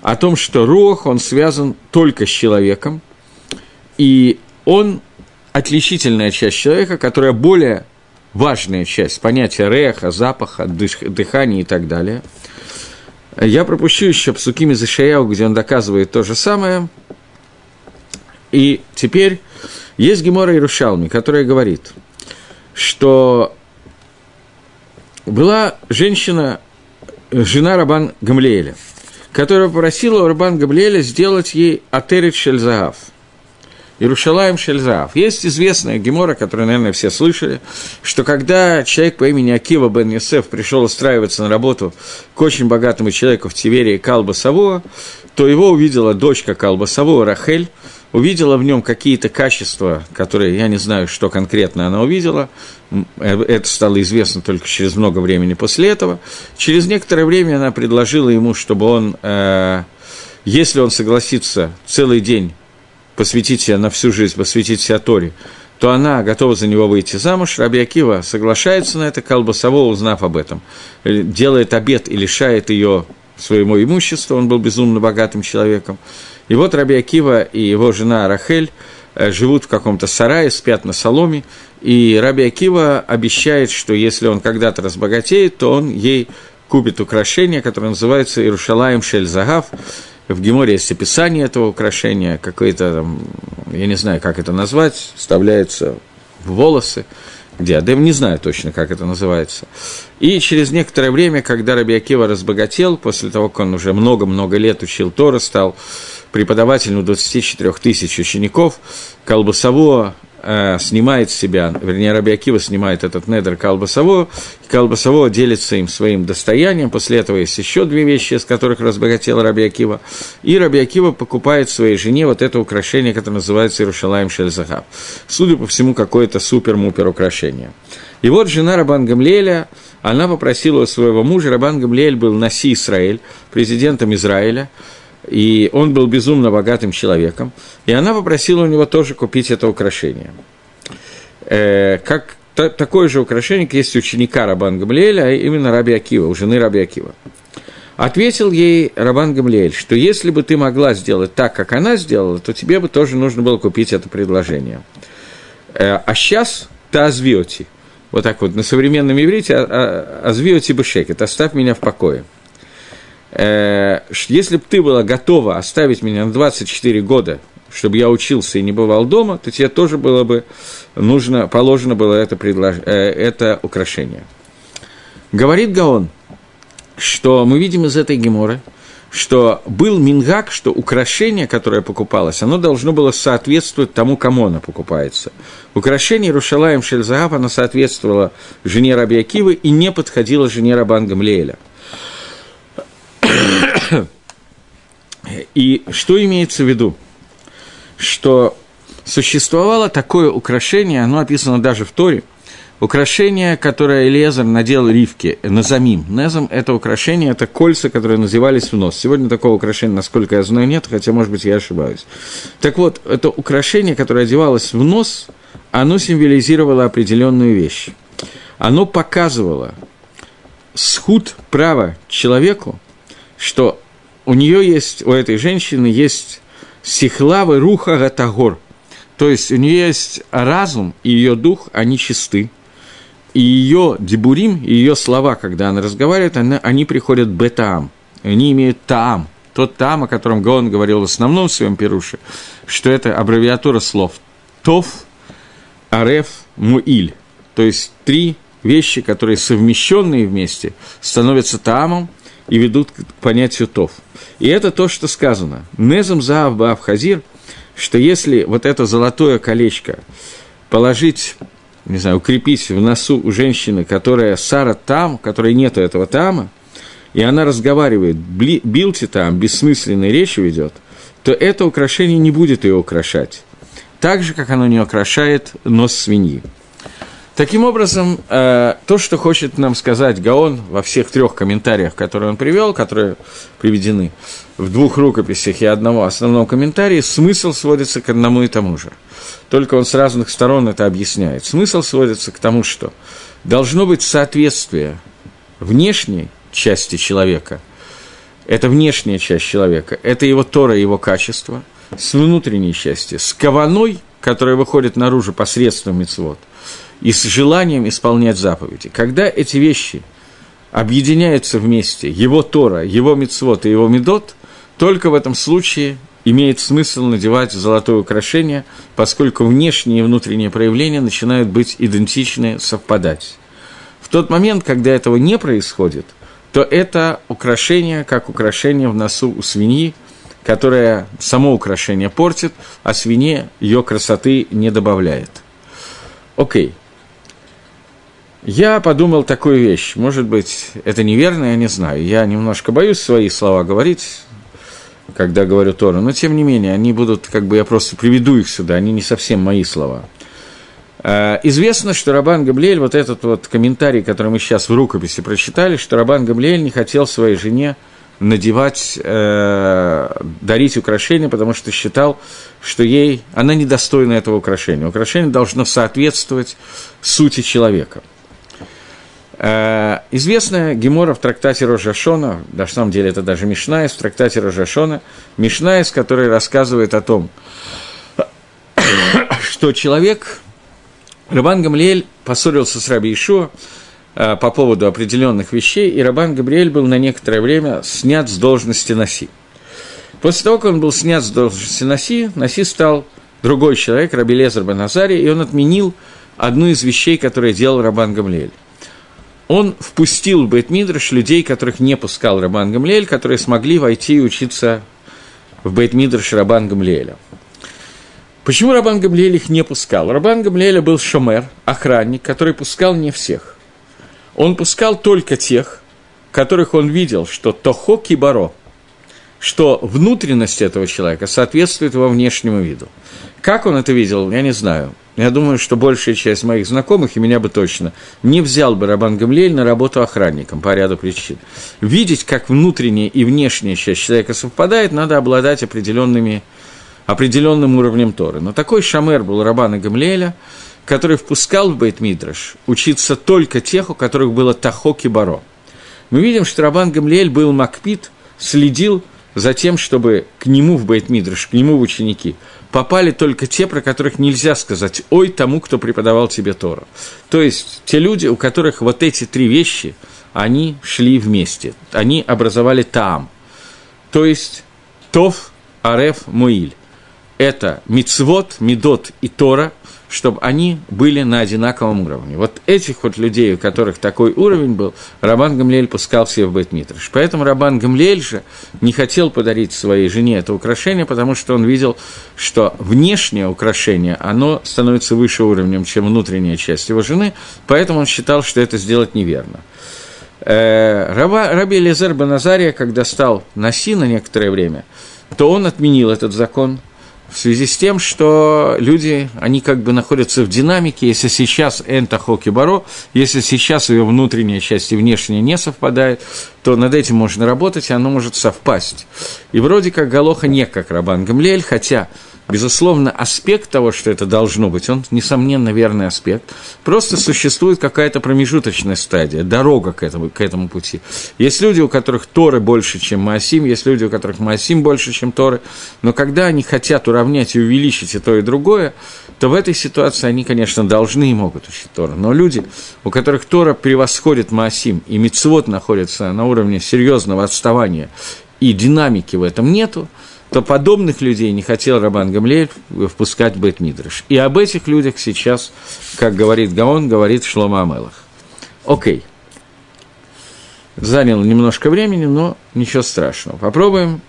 о том, что Руах, он связан только с человеком, и он отличительная часть человека, которая более важная часть понятия реха, запаха, дыхания и так далее. Я пропущу еще псуки Мизашаяу, где он доказывает то же самое. И теперь есть Гемора Иерушалми, которая говорит, что была женщина, жена Рабан Гамлееля – которая попросила Урбан Габлиэля сделать ей Атерит Шельзаав. Иерушалаем Шельзаав. Есть известная гемора, которую, наверное, все слышали, что когда человек по имени Акива бен Йосеф пришел устраиваться на работу к очень богатому человеку в Тиверии Калба Савуа, то его увидела дочка Калба Савуа Рахель, увидела в нем какие-то качества, которые я не знаю, что конкретно она увидела. Это стало известно только через много времени после этого. Через некоторое время она предложила ему, чтобы он, э, если он согласится целый день посвятить себя на всю жизнь, посвятить себя Торе, то она готова за него выйти замуж. Раби Акива соглашается на это, Колбасово, узнав об этом, э, делает обед и лишает ее своему имуществу, он был безумно богатым человеком. И вот Раби Акива и его жена Рахель э, живут в каком-то сарае, спят на соломе, и Раби Акива обещает, что если он когда-то разбогатеет, то он ей купит украшение, которое называется Иерушалаем Шельзагав. В Геморе есть описание этого украшения, какое-то там, я не знаю, как это назвать, вставляется в волосы, диадем, не знаю точно, как это называется. И через некоторое время, когда Раби Акива разбогател, после того, как он уже много-много лет учил Тора, стал преподавателем у 24 тысяч учеников, Колбасово э, снимает себя, вернее, Раби снимает этот недр Колбасово, и Колбасово делится им своим достоянием, после этого есть еще две вещи, из которых разбогател Раби и Раби покупает своей жене вот это украшение, которое называется Иерушалаем Шельзахаб. Судя по всему, какое-то супер-мупер украшение. И вот жена Рабан Гамлеля, она попросила у своего мужа, Рабан Гамлель был Наси Израиль, президентом Израиля, и он был безумно богатым человеком, и она попросила у него тоже купить это украшение. Э, как та, такое же украшение есть у ученика Рабан Гамлиэля, а именно Раби Акива, у жены Раби Акива. Ответил ей Рабан Гамлиэль, что если бы ты могла сделать так, как она сделала, то тебе бы тоже нужно было купить это предложение. Э, а сейчас ты азвиоти. Вот так вот, на современном иврите а, а, азвиоти бешекет, оставь меня в покое. Э, если бы ты была готова оставить меня на 24 года, чтобы я учился и не бывал дома, то тебе тоже было бы нужно, положено было это, предлож... Э, это украшение. Говорит Гаон, что мы видим из этой геморы, что был мингак, что украшение, которое покупалось, оно должно было соответствовать тому, кому оно покупается. Украшение Рушалаем Шельзаав, оно соответствовало жене Раби Акивы и не подходило жене Рабан Гамлеэля. И что имеется в виду? Что существовало такое украшение, оно описано даже в Торе, украшение, которое Элезер надел Ривке, Назамим. Назам – это украшение, это кольца, которые назывались в нос. Сегодня такого украшения, насколько я знаю, нет, хотя, может быть, я ошибаюсь. Так вот, это украшение, которое одевалось в нос, оно символизировало определенную вещь. Оно показывало схуд права человеку, что у нее есть, у этой женщины есть сихлавы руха гатагор, то есть у нее есть разум и ее дух, они чисты. И ее дебурим, и ее слова, когда она разговаривает, она, они приходят бетаам. Они имеют таам. Тот таам, о котором Гаон говорил в основном в своем пируше, что это аббревиатура слов тов, ареф, муиль. То есть три вещи, которые совмещенные вместе, становятся таамом и ведут к понятию тов. И это то, что сказано. Незам заав баав хазир – что если вот это золотое колечко положить, не знаю, укрепить в носу у женщины, которая Сара там, которой нету этого тама, и она разговаривает, билти там, бессмысленной речи ведет, то это украшение не будет ее украшать. Так же, как оно не украшает нос свиньи. Таким образом, э, то, что хочет нам сказать Гаон во всех трех комментариях, которые он привел, которые приведены в двух рукописях и одного основном комментарии, смысл сводится к одному и тому же. Только он с разных сторон это объясняет. Смысл сводится к тому, что должно быть соответствие внешней части человека, это внешняя часть человека, это его Тора, его качество, с внутренней части, с кованой, которая выходит наружу посредством мецвод – и с желанием исполнять заповеди. Когда эти вещи объединяются вместе, его Тора, его Мицвод и его Медот, только в этом случае имеет смысл надевать золотое украшение, поскольку внешние и внутренние проявления начинают быть идентичны, совпадать. В тот момент, когда этого не происходит, то это украшение, как украшение в носу у свиньи, которое само украшение портит, а свинье ее красоты не добавляет. Окей. Okay. Я подумал такую вещь. Может быть, это неверно, я не знаю. Я немножко боюсь свои слова говорить, когда говорю Тору, но тем не менее, они будут, как бы я просто приведу их сюда, они не совсем мои слова. Э, известно, что Рабан Габлиэль, вот этот вот комментарий, который мы сейчас в рукописи прочитали, что Рабан Габлиэль не хотел своей жене надевать, э, дарить украшения, потому что считал, что ей, она недостойна этого украшения. Украшение должно соответствовать сути человека – известная Гемора в трактате Рожашона, на самом деле это даже Мишнаис в трактате Рожашона, Мишнаис, который рассказывает о том, *coughs* что человек, Рабан Гамлиэль поссорился с Раби Ишуа э, по поводу определенных вещей, и Рабан Габриэль был на некоторое время снят с должности Наси. После того, как он был снят с должности Наси, Наси стал другой человек, Раби Лезер Баназари, и он отменил одну из вещей, которые делал Рабан Гамлиэль он впустил в Бейтмидрш людей, которых не пускал Рабан Гамлиэль, которые смогли войти и учиться в Бейтмидрш Рабан Гамлиэля. Почему Рабан Гамлиэль их не пускал? Рабан Гамлиэля был шомер, охранник, который пускал не всех. Он пускал только тех, которых он видел, что тохо кибаро, что внутренность этого человека соответствует его внешнему виду. Как он это видел, я не знаю. Я думаю, что большая часть моих знакомых, и меня бы точно, не взял бы Рабан Гамлель на работу охранником по ряду причин. Видеть, как внутренняя и внешняя часть человека совпадает, надо обладать определенными, определенным уровнем Торы. Но такой шамер был Рабана Гамлеля, который впускал в Бейт-Мидраш учиться только тех, у которых было Тахок и Баро. Мы видим, что Рабан Гамлеэль был Макпит, следил за тем, чтобы к нему в Бейт-Мидраш, к нему в ученики – попали только те, про которых нельзя сказать «ой» тому, кто преподавал тебе Тору. То есть те люди, у которых вот эти три вещи, они шли вместе, они образовали там. То есть Тов, Ареф, Муиль. Это Мицвод, Медот и Тора, чтобы они были на одинаковом уровне. Вот этих вот людей, у которых такой уровень был, Рабан Гамлиэль пускал себе в Бейтмитриш. Поэтому Рабан Гамлиэль же не хотел подарить своей жене это украшение, потому что он видел, что внешнее украшение, оно становится выше уровнем, чем внутренняя часть его жены, поэтому он считал, что это сделать неверно. Э, Раба, Раби Элизер Баназария, когда стал Наси на некоторое время, то он отменил этот закон – в связи с тем, что люди, они как бы находятся в динамике, если сейчас энтахоки баро, если сейчас ее внутренняя часть и внешняя не совпадает, то над этим можно работать, и оно может совпасть. И вроде как Галоха не как Рабан Гамлель, хотя Безусловно, аспект того, что это должно быть, он, несомненно, верный аспект. Просто существует какая-то промежуточная стадия, дорога к этому, к этому пути. Есть люди, у которых Торы больше, чем Маасим, есть люди, у которых Маасим больше, чем Торы, но когда они хотят уравнять и увеличить и то, и другое, то в этой ситуации они, конечно, должны и могут учить Тору. Но люди, у которых Тора превосходит Маасим, и Мицвод находится на уровне серьезного отставания, и динамики в этом нету, то подобных людей не хотел Рабан Гамлеев впускать в Бет-Мидриш. И об этих людях сейчас, как говорит Гаон, говорит Шлома Амелах. Окей. Занял немножко времени, но ничего страшного. Попробуем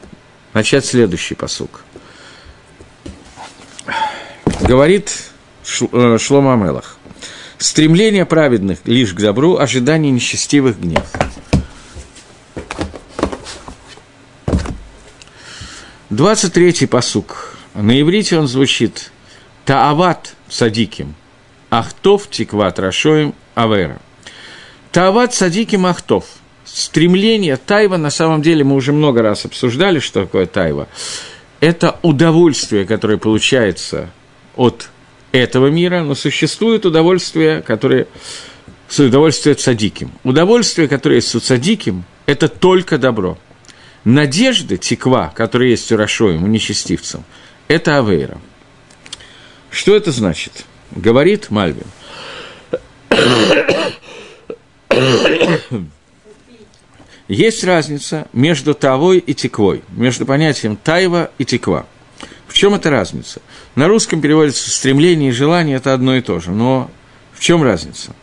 начать следующий посук. Говорит э, Шлома Амелах. Стремление праведных лишь к добру, ожидание нечестивых гнев. 23-й посук. На иврите он звучит «Таават садиким, ахтов тикват рашоем авера». «Таават садиким ахтов». Стремление тайва, на самом деле, мы уже много раз обсуждали, что такое тайва. Это удовольствие, которое получается от этого мира, но существует удовольствие, которое с удовольствием цадиким. Удовольствие, которое есть у цадиким, это только добро – Надежды, теква, которые есть у Рашоем, у нечестивцам, это Авейра. Что это значит? Говорит Мальвин. Есть разница между тавой и теквой, между понятием тайва и теква. В чем эта разница? На русском переводится стремление и желание – это одно и то же, но в чем разница?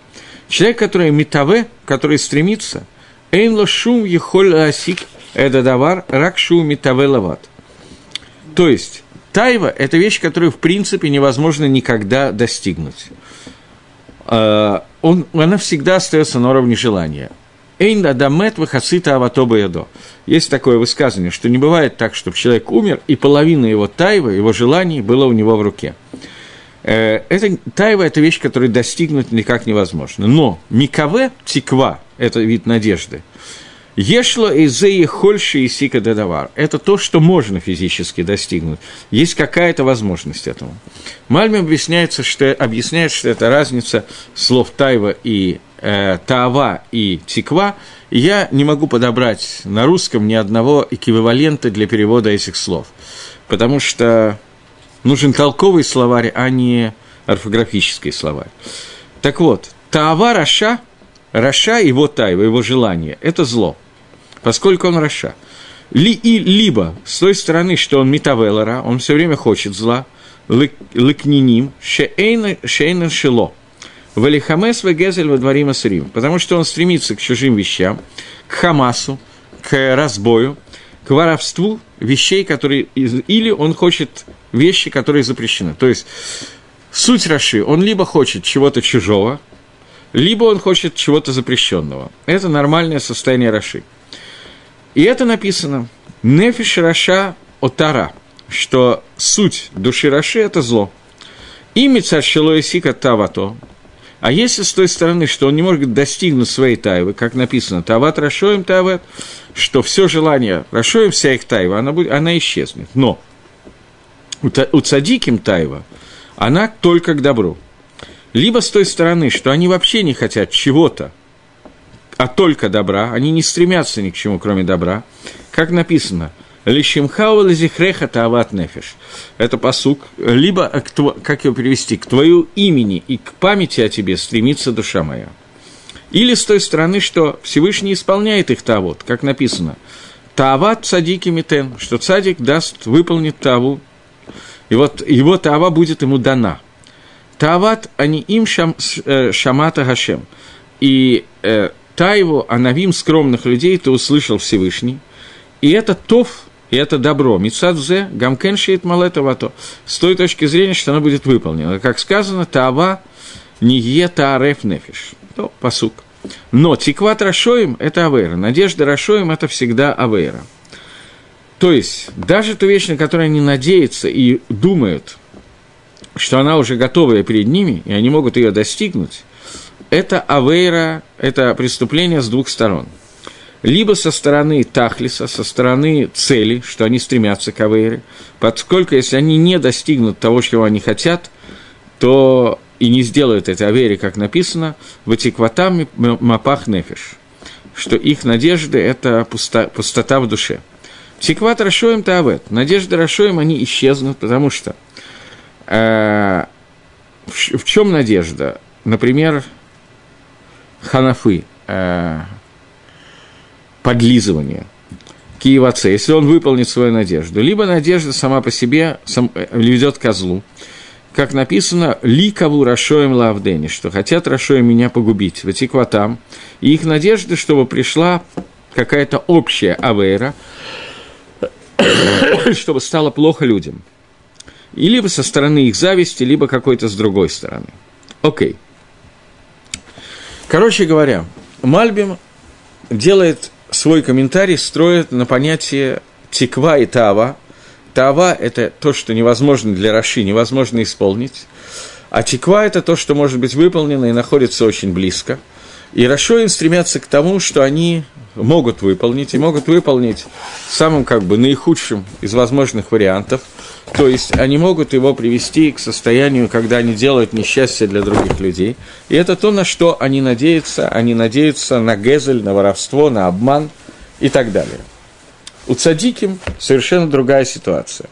Человек, который метаве, который стремится, эйнло шум ехоль асик это давар ракшу митавелават. То есть, тайва – это вещь, которую, в принципе, невозможно никогда достигнуть. А, он, она всегда остается на уровне желания. Эйн адамет выхасита аватоба ядо. Есть такое высказывание, что не бывает так, чтобы человек умер, и половина его тайва, его желаний было у него в руке. Э, это, тайва – это вещь, которую достигнуть никак невозможно. Но микаве, тиква – это вид надежды – Ешло изеи хольши и сика дедавар. Это то, что можно физически достигнуть. Есть какая-то возможность этому. Мальми объясняется, что, объясняет, что это разница слов тайва и э, таава и тиква. я не могу подобрать на русском ни одного эквивалента для перевода этих слов. Потому что нужен толковый словарь, а не орфографический словарь. Так вот, תאווה רשע – רשע, его תאווה, его желание – это зло, поскольку он רשע. Ли, и, либо с той стороны, что он מתאווה לרע, он все время хочет зла, לקניינים שאינם שלו, ולחמס וגזל ודברים אסורים, потому что он стремится к чужим вещам, к хамасу, к разбою, к воровству вещей, которые... Или он хочет вещи, которые запрещены. То есть, суть Раши, он либо хочет чего-то чужого, либо он хочет чего-то запрещенного. Это нормальное состояние Раши. И это написано «Нефиш Раша Отара», что суть души Раши – это зло. Ими царь Шилоисика Тавато. А если с той стороны, что он не может достигнуть своей тайвы, как написано «Тават Рашоем Тават», что все желание Рашоем, вся их тайва, она, будет, она исчезнет. Но у, у Цадиким тайва, она только к добру – либо с той стороны, что они вообще не хотят чего-то, а только добра, они не стремятся ни к чему, кроме добра, как написано, Лишимхау лазихреха таават нефиш. Это посук. Либо, как его перевести, к твоему имени и к памяти о тебе стремится душа моя. Или с той стороны, что Всевышний исполняет их тавот, как написано. Таават цадики митен, что цадик даст, выполнит таву, и вот его тава будет ему дана – Тават они им шам, э, шамата Гашем. И э, та его, анавим скромных людей, ты услышал Всевышний. И это тов, и это добро. Мицадзе, гамкен шеет малетовато. С той точки зрения, что оно будет выполнено. Как сказано, тава не е таареф нефиш. То, посук. Но тикват Рашоим – это авейра. Надежда Рашоим – это всегда авейра. То есть, даже ту вещь, на которую они надеются и думают, что она уже готовая перед ними, и они могут ее достигнуть, это авейра, это преступление с двух сторон. Либо со стороны Тахлиса, со стороны цели, что они стремятся к авейре, поскольку если они не достигнут того, чего они хотят, то и не сделают это авери, как написано, в этикватам мапах нефиш, что их надежды – это пусто, пустота в душе. Тикват Рашоем Таавет, надежды Рашоем, они исчезнут, потому что в, в чем надежда? Например, ханафы, э, подлизывание, киеваце, если он выполнит свою надежду. Либо надежда сама по себе сам, э, ведет козлу, как написано, «Ликову Рашоем Лавдени», что хотят Рашоем меня погубить, Ватикватам, и их надежда, чтобы пришла какая-то общая авейра, *coughs* чтобы стало плохо людям. И либо со стороны их зависти, либо какой-то с другой стороны. Окей. Короче говоря, Мальбим делает свой комментарий, строит на понятие тиква и тава, Тава – это то, что невозможно для Раши, невозможно исполнить. А тиква – это то, что может быть выполнено и находится очень близко. И Рашоим стремятся к тому, что они могут выполнить, и могут выполнить самым как бы наихудшим из возможных вариантов. То есть они могут его привести к состоянию, когда они делают несчастье для других людей. И это то, на что они надеются. Они надеются на гезель, на воровство, на обман и так далее. У цадиким совершенно другая ситуация.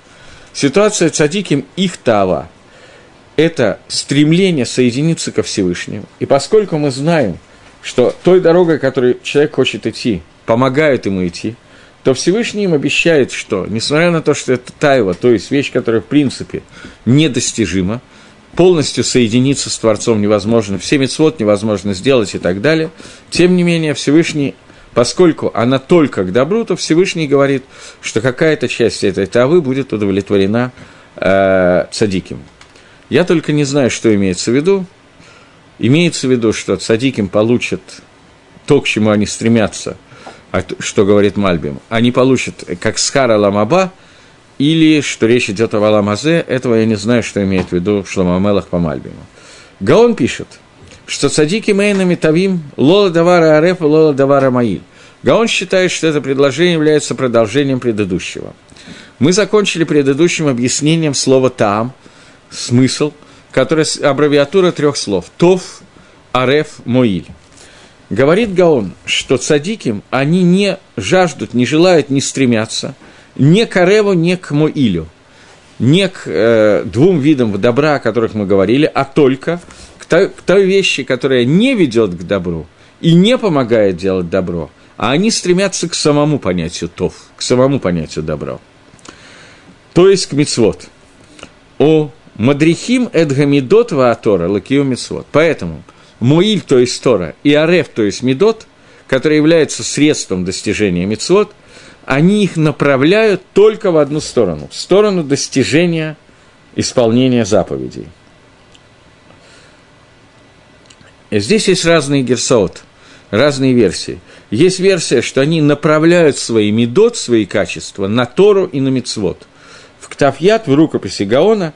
Ситуация цадиким их тава – это стремление соединиться ко Всевышнему. И поскольку мы знаем, что той дорогой, которой человек хочет идти, помогает ему идти, то Всевышний им обещает, что, несмотря на то, что это тайва, то есть вещь, которая, в принципе, недостижима, полностью соединиться с Творцом невозможно, все мецвод невозможно сделать и так далее, тем не менее Всевышний поскольку она только к добру, то Всевышний говорит, что какая-то часть этой тавы будет удовлетворена э, цадиким. Я только не знаю, что имеется в виду. Имеется в виду, что цадиким получат то, к чему они стремятся, что говорит Мальбим. Они получат, как Схара Ламаба, или что речь идет о Валамазе, этого я не знаю, что имеет в виду Шламамелах по Мальбиму. Гаон пишет – что цадики мейнами тавим лола давара арефа лола давара маиль. Гаон считает, что это предложение является продолжением предыдущего. Мы закончили предыдущим объяснением слова «там», смысл, которое аббревиатура трех слов – «тов», «ареф», «моиль». Говорит Гаон, что цадиким они не жаждут, не желают, не стремятся ни к Ареву, ни к Моилю, не к э, двум видам добра, о которых мы говорили, а только той, к той вещи, которая не ведет к добру и не помогает делать добро, а они стремятся к самому понятию тов, к самому понятию добра. То есть к мицвод. О мадрихим эдгамидот ваатора лакио мицвод. Поэтому Муиль, то есть Тора, и Ареф, то есть Медот, который является средством достижения мицвод, они их направляют только в одну сторону, в сторону достижения исполнения заповедей. Здесь есть разные герсот, разные версии. Есть версия, что они направляют свои медот, свои качества на Тору и на Мицвод. В Ктафьят, в рукописи Гаона,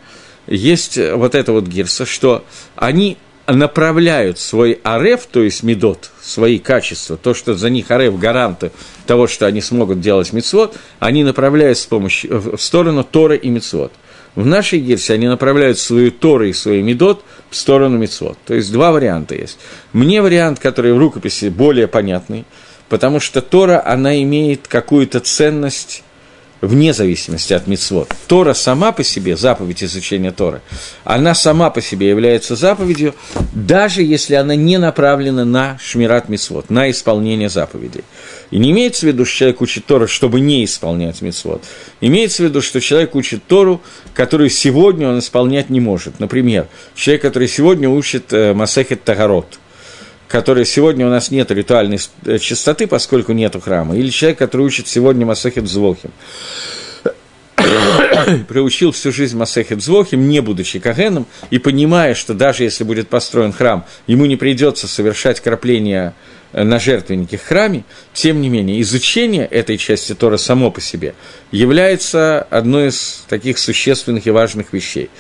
есть вот эта вот герса, что они направляют свой ареф, то есть медот, свои качества, то, что за них ареф гаранты того, что они смогут делать мицвод, они направляют с помощью, в сторону Торы и мицвод. В нашей гирсе они направляют свою Торы и свой Медот в сторону Мицвод. То есть два варианта есть. Мне вариант, который в рукописи более понятный, потому что Тора, она имеет какую-то ценность вне зависимости от мицвод. Тора сама по себе, заповедь изучения Торы, она сама по себе является заповедью, даже если она не направлена на шмират мицвод, на исполнение заповедей. И не имеется в виду, что человек учит Тору, чтобы не исполнять мицвод. Имеется в виду, что человек учит Тору, которую сегодня он исполнять не может. Например, человек, который сегодня учит э, Масехет Тагарот – который сегодня у нас нет ритуальной э, чистоты, поскольку нету храма, или человек, который учит сегодня Масехет Звохим, *coughs* приучил всю жизнь Масехет Звохим, не будучи Кагеном, и понимая, что даже если будет построен храм, ему не придется совершать крапление э, на жертвеннике в храме, тем не менее, изучение этой части Тора само по себе является одной из таких существенных и важных вещей.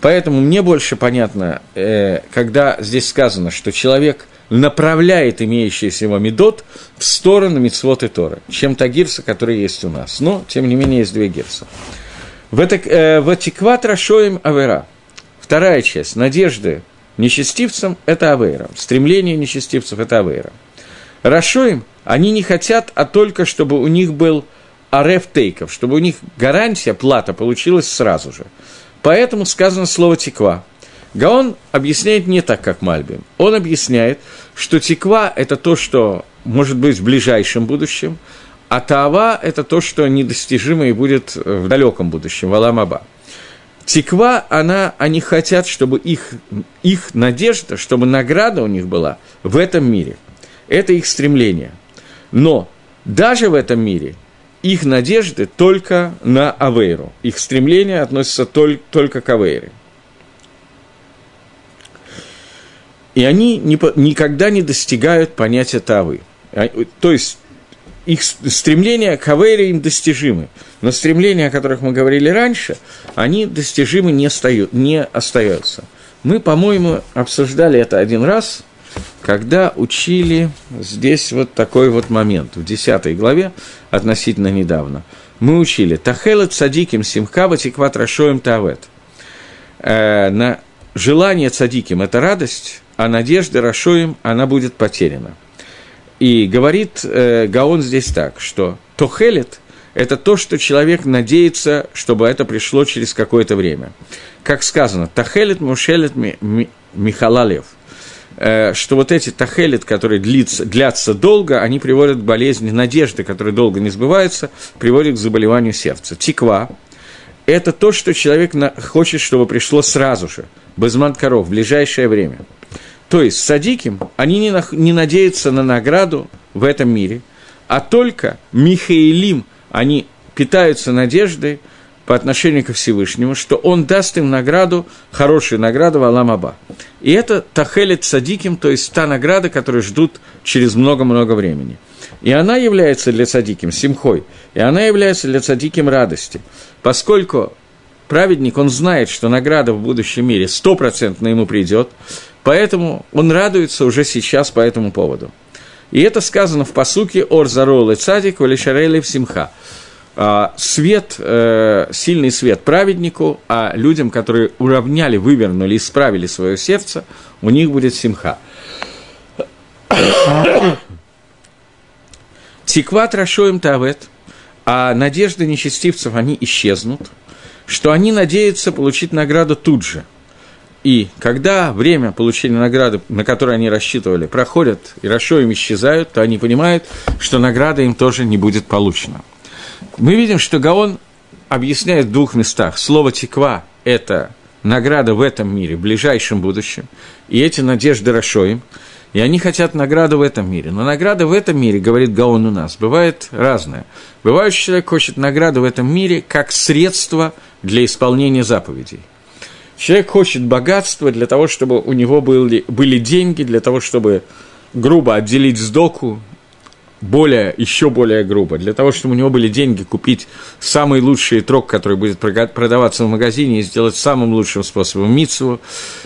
Поэтому мне больше понятно, э, когда здесь сказано, что человек – направляет имеющийся его медот в сторону Мицвод и Тора, чем та гирса, которая есть у нас. Но, тем не менее, есть две гирсы. В, это, э, Рашоем Авера. Вторая часть. Надежды нечестивцам – это Авейра. Стремление нечестивцев – это Авейра. Рашоем они не хотят, а только чтобы у них был ареф тейков, чтобы у них гарантия, плата получилась сразу же. Поэтому сказано слово «тиква». Гаон объясняет не так, как Мальбим. Он объясняет, что тиква – это то, что может быть в ближайшем будущем, а таава – это то, что недостижимо и будет в далеком будущем, в Аламаба. Тиква, она, они хотят, чтобы их, их надежда, чтобы награда у них была в этом мире. Это их стремление. Но даже в этом мире их надежды только на Авейру. Их стремление относится только, только к Авейре. И они не, никогда не достигают понятия тавы. А, то есть их стремления к Авере им достижимы, но стремления, о которых мы говорили раньше, они достижимы не, стают, не остаются. Мы, по-моему, обсуждали это один раз, когда учили здесь вот такой вот момент, в 10 главе, относительно недавно. Мы учили «Тахелет садиким симхава тикват рашоем тавет». Э, на желание цадиким – это радость, а надежда Рашоим, она будет потеряна. И говорит э, Гаон здесь так, что Тохелет – это то, что человек надеется, чтобы это пришло через какое-то время. Как сказано, Тахелет Мушелет ми, ми, Михалалев, э, что вот эти Тахелет, которые длится, длятся долго, они приводят к болезни надежды, которые долго не сбываются, приводят к заболеванию сердца. Тиква – это то, что человек хочет, чтобы пришло сразу же, без манкаров, в ближайшее время – то есть садиким, они не, на, не надеются на награду в этом мире, а только Михаилим, они питаются надеждой по отношению ко Всевышнему, что он даст им награду, хорошую награду в Аламаба. И это Тахелет Садиким, то есть та награда, которую ждут через много-много времени. И она является для Садиким симхой, и она является для Садиким радости, поскольку праведник, он знает, что награда в будущем мире стопроцентно ему придет, Поэтому он радуется уже сейчас по этому поводу. И это сказано в посуке «Ор зарол и цадик валишарели в симха». А, свет, э, сильный свет праведнику, а людям, которые уравняли, вывернули, исправили свое сердце, у них будет симха. Тикват рашоем тавет, а надежды нечестивцев, они исчезнут, что они надеются получить награду тут же – и когда время получения награды, на которую они рассчитывали, проходит, и Рашо им исчезают, то они понимают, что награда им тоже не будет получена. Мы видим, что Гаон объясняет в двух местах. Слово «теква» – это награда в этом мире, в ближайшем будущем, и эти надежды Рашоим, и они хотят награду в этом мире. Но награда в этом мире, говорит Гаон у нас, бывает разная. Бывает, человек хочет награду в этом мире как средство для исполнения заповедей – Человек хочет богатства для того, чтобы у него были, были деньги, для того, чтобы грубо отделить сдоку, более, еще более грубо, для того, чтобы у него были деньги купить самый лучший трог, который будет продаваться в магазине, и сделать самым лучшим способом митсу.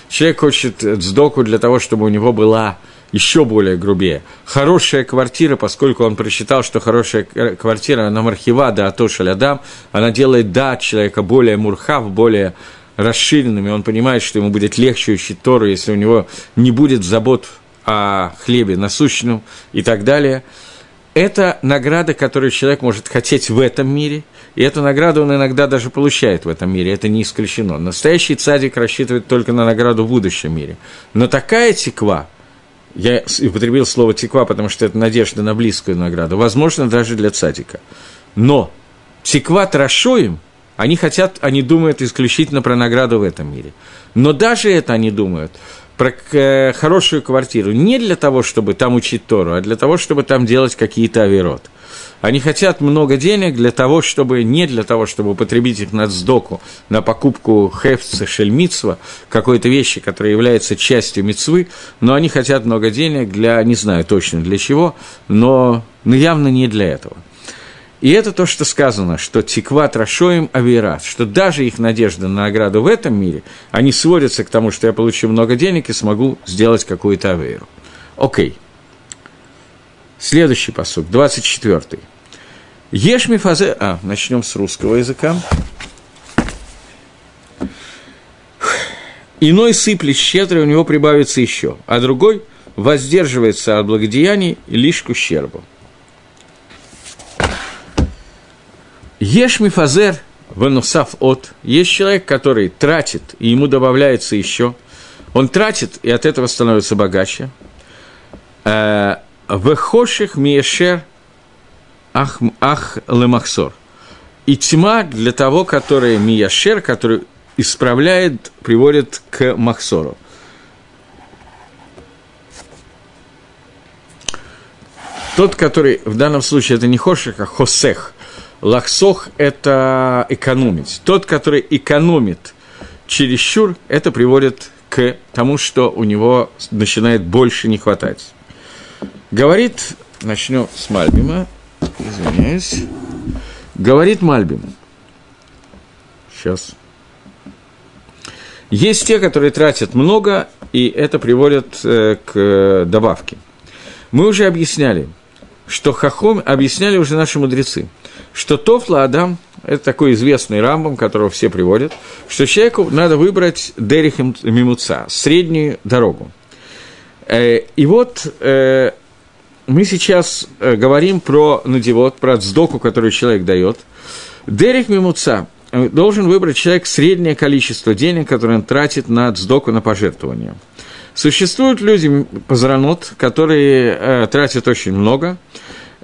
Человек хочет сдоку для того, чтобы у него была еще более грубее. Хорошая квартира, поскольку он прочитал, что хорошая квартира, она мархива, да, атош адам, она делает да человека более мурхав, более расширенными, он понимает, что ему будет легче учить Тору, если у него не будет забот о хлебе насущном и так далее. это награда, которую человек может хотеть в этом мире, и эту награду он иногда даже получает в этом мире, это не исключено. Настоящий цадик рассчитывает только на награду в будущем мире. Но такая теква, я употребил слово теква, потому что это надежда на близкую награду, возможно, даже для цадика. Но теква трошоим, они хотят, они думают исключительно про награду в этом мире. Но даже это они думают – про хорошую квартиру не для того, чтобы там учить Тору, а для того, чтобы там делать какие-то авирот. Они хотят много денег для того, чтобы, не для того, чтобы употребить их на сдоку, на покупку хефца, шельмитсва, какой-то вещи, которая является частью мецвы, но они хотят много денег для, не знаю точно для чего, но, но явно не для этого – и это то, что сказано, что тиква трошоим авира, что даже их надежда на награду в этом мире, они сводятся к тому, что я получу много денег и смогу сделать какую-то авейру. Окей. Следующий посуд, 24. Ешь мифазе... А, начнем с русского языка. Иной сыплет щедрый, у него прибавится еще, а другой воздерживается от благодеяний лишь к ущербу. Еш мифазер ванусав от. Есть человек, который тратит, и ему добавляется еще. Он тратит, и от этого становится богаче. Вехоших миешер ах, ах лемахсор. И тьма для того, который мияшер, который исправляет, приводит к махсору. Тот, который в данном случае это не хоших, а хосех – Лахсох – это экономить. Тот, который экономит чересчур, это приводит к тому, что у него начинает больше не хватать. Говорит, начнем с Мальбима, извиняюсь. Говорит Мальбим. Сейчас. Есть те, которые тратят много, и это приводит э, к добавке. Мы уже объясняли, что Хахом объясняли уже наши мудрецы – что Тофла Адам – это такой известный рамбом, которого все приводят, что человеку надо выбрать Дерих Мимуца, среднюю дорогу. Э, и вот э, мы сейчас э, говорим про надевод, про цдоку, которую человек дает. Дерих Мимуца должен выбрать человек среднее количество денег, которое он тратит на цдоку, на пожертвование. Существуют люди, позранот, которые э, тратят очень много,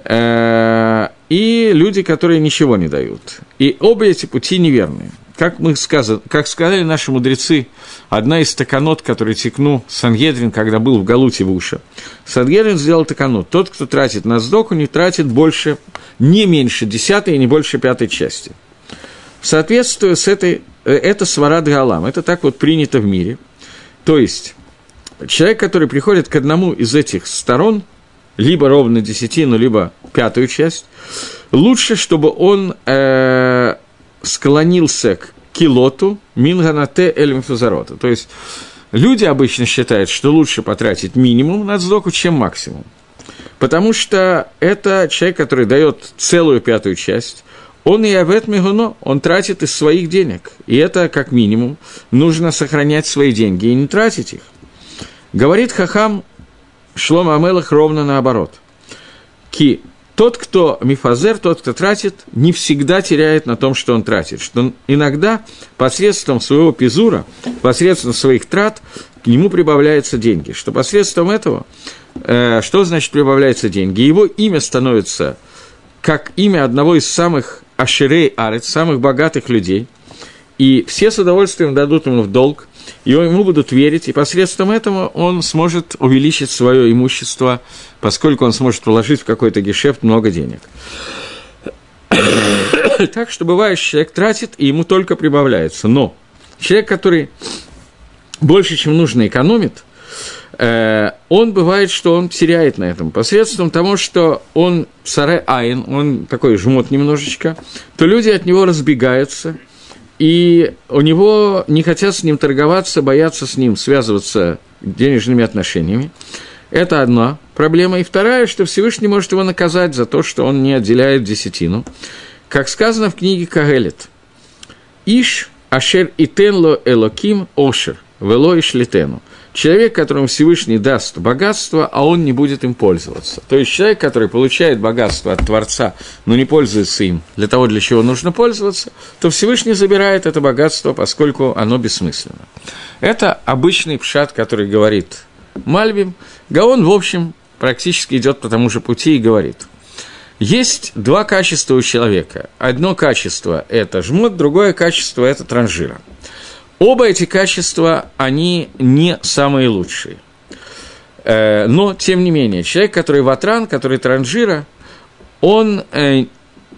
э, и люди, которые ничего не дают. И оба эти пути неверные. Как, мы сказали, как сказали наши мудрецы, одна из таканот, который текнул Сангедрин, когда был в Галуте в Уша, Сангедрин сделал таканот. Тот, кто тратит на сдоку, не тратит больше, не меньше десятой и не больше пятой части. Соответствуя с этой, э, это сварад галам, это так вот принято в мире. То есть, человек, который приходит к одному из этих сторон – либо ровно десятину, либо пятую часть, лучше, чтобы он э, склонился к килоту минганате эль То есть люди обычно считают, что лучше потратить минимум на сдоку, чем максимум. Потому что это человек, который дает целую пятую часть, он и авет мигуно, он тратит из своих денег. И это, как минимум, нужно сохранять свои деньги и не тратить их. Говорит Хахам Шлома Амелах ровно наоборот. Ки тот, кто мифазер, тот, кто тратит, не всегда теряет на том, что он тратит. Что иногда посредством своего пизура, посредством своих трат, к нему прибавляются деньги. Что посредством этого, э, что значит прибавляются деньги? Его имя становится как имя одного из самых ашерей арец, самых богатых людей, и все с удовольствием дадут ему в долг, и ему будут верить, и посредством этого он сможет увеличить свое имущество, поскольку он сможет вложить в какой-то гешефт много денег. *coughs* так что бывает, человек тратит, и ему только прибавляется. Но человек, который больше, чем нужно, экономит, э, он бывает, что он теряет на этом. Посредством того, что он саре айн, он такой жмот немножечко, то люди от него разбегаются, и у него не хотят с ним торговаться, боятся с ним связываться денежными отношениями. Это одна проблема. И вторая, что Всевышний может его наказать за то, что он не отделяет десятину. Как сказано в книге Кагелет. Иш ашер итенло элоким ошер, вело ишлитену. Человек, которому Всевышний даст богатство, а он не будет им пользоваться. То есть человек, который получает богатство от Творца, но не пользуется им для того, для чего нужно пользоваться, то Всевышний забирает это богатство, поскольку оно бессмысленно. Это обычный пшат, который говорит Мальбим. Гаон, в общем, практически идет по тому же пути и говорит. Есть два качества у человека. Одно качество – это жмот, другое качество – это транжира. Оба эти качества, они не самые лучшие. Э, но, тем не менее, человек, который ватран, который транжира, он, э,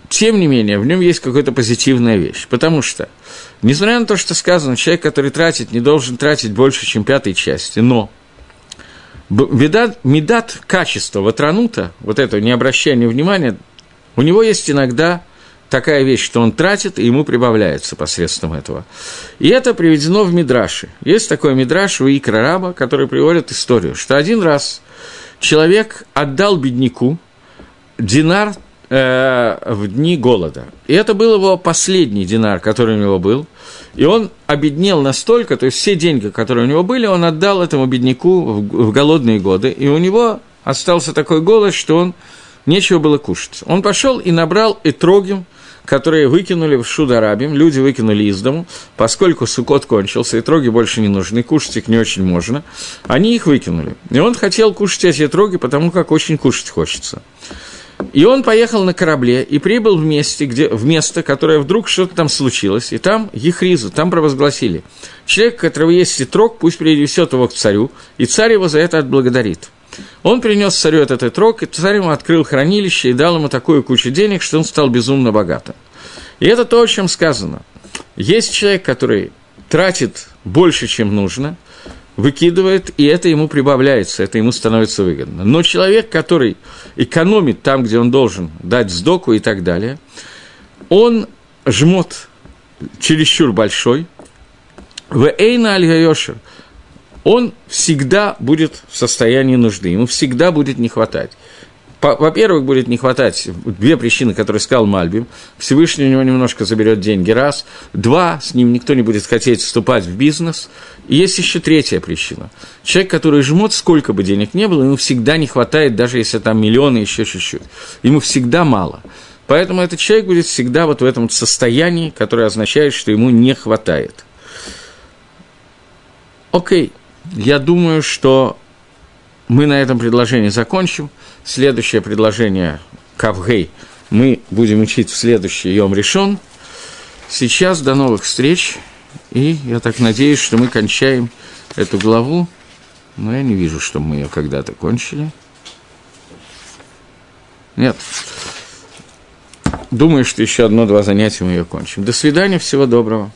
тем не менее, в нем есть какая-то позитивная вещь. Потому что, несмотря на то, что сказано, человек, который тратит, не должен тратить больше, чем пятой части, но Медат, медат качества ватранута, вот это необращение внимания, у него есть иногда такая вещь, что он тратит, и ему прибавляется посредством этого. И это приведено в Мидраше. Есть такой Мидраш у Икра Раба, который приводит историю, что один раз человек отдал бедняку динар э, в дни голода. И это был его последний динар, который у него был. И он обеднел настолько, то есть все деньги, которые у него были, он отдал этому бедняку в, в голодные годы. И у него остался такой голод, что он нечего было кушать. Он пошел и набрал этрогим, которые выкинули в Шударабим, люди выкинули из дому, поскольку сукот кончился, и троги больше не нужны, кушать их не очень можно, они их выкинули. И он хотел кушать эти троги, потому как очень кушать хочется. И он поехал на корабле и прибыл в, месте, где, в место, которое вдруг что-то там случилось, и там Ехризу, там провозгласили. Человек, у которого есть ситрок, пусть принесет его к царю, и царь его за это отблагодарит. Он принес царю этот итрок, и царь ему открыл хранилище и дал ему такую кучу денег, что он стал безумно богатым. И это то, о чем сказано. Есть человек, который тратит больше, чем нужно – выкидывает, и это ему прибавляется, это ему становится выгодно. Но человек, который экономит там, где он должен дать сдоку и так далее, он жмот чересчур большой, в Эйна аль он всегда будет в состоянии нужды, ему всегда будет не хватать во-первых, будет не хватать две причины, которые сказал Мальбим. Всевышний у него немножко заберет деньги, раз. Два, с ним никто не будет хотеть вступать в бизнес. И есть еще третья причина. Человек, который жмот, сколько бы денег не было, ему всегда не хватает, даже если там миллионы, еще чуть-чуть. Ему всегда мало. Поэтому этот человек будет всегда вот в этом состоянии, которое означает, что ему не хватает. Окей, я думаю, что мы на этом предложении закончим. Следующее предложение Кавгей мы будем учить в следующий Йом решен. Сейчас до новых встреч. И я так надеюсь, что мы кончаем эту главу. Но я не вижу, что мы ее когда-то кончили. Нет. Думаю, что еще одно-два занятия мы ее кончим. До свидания, всего доброго.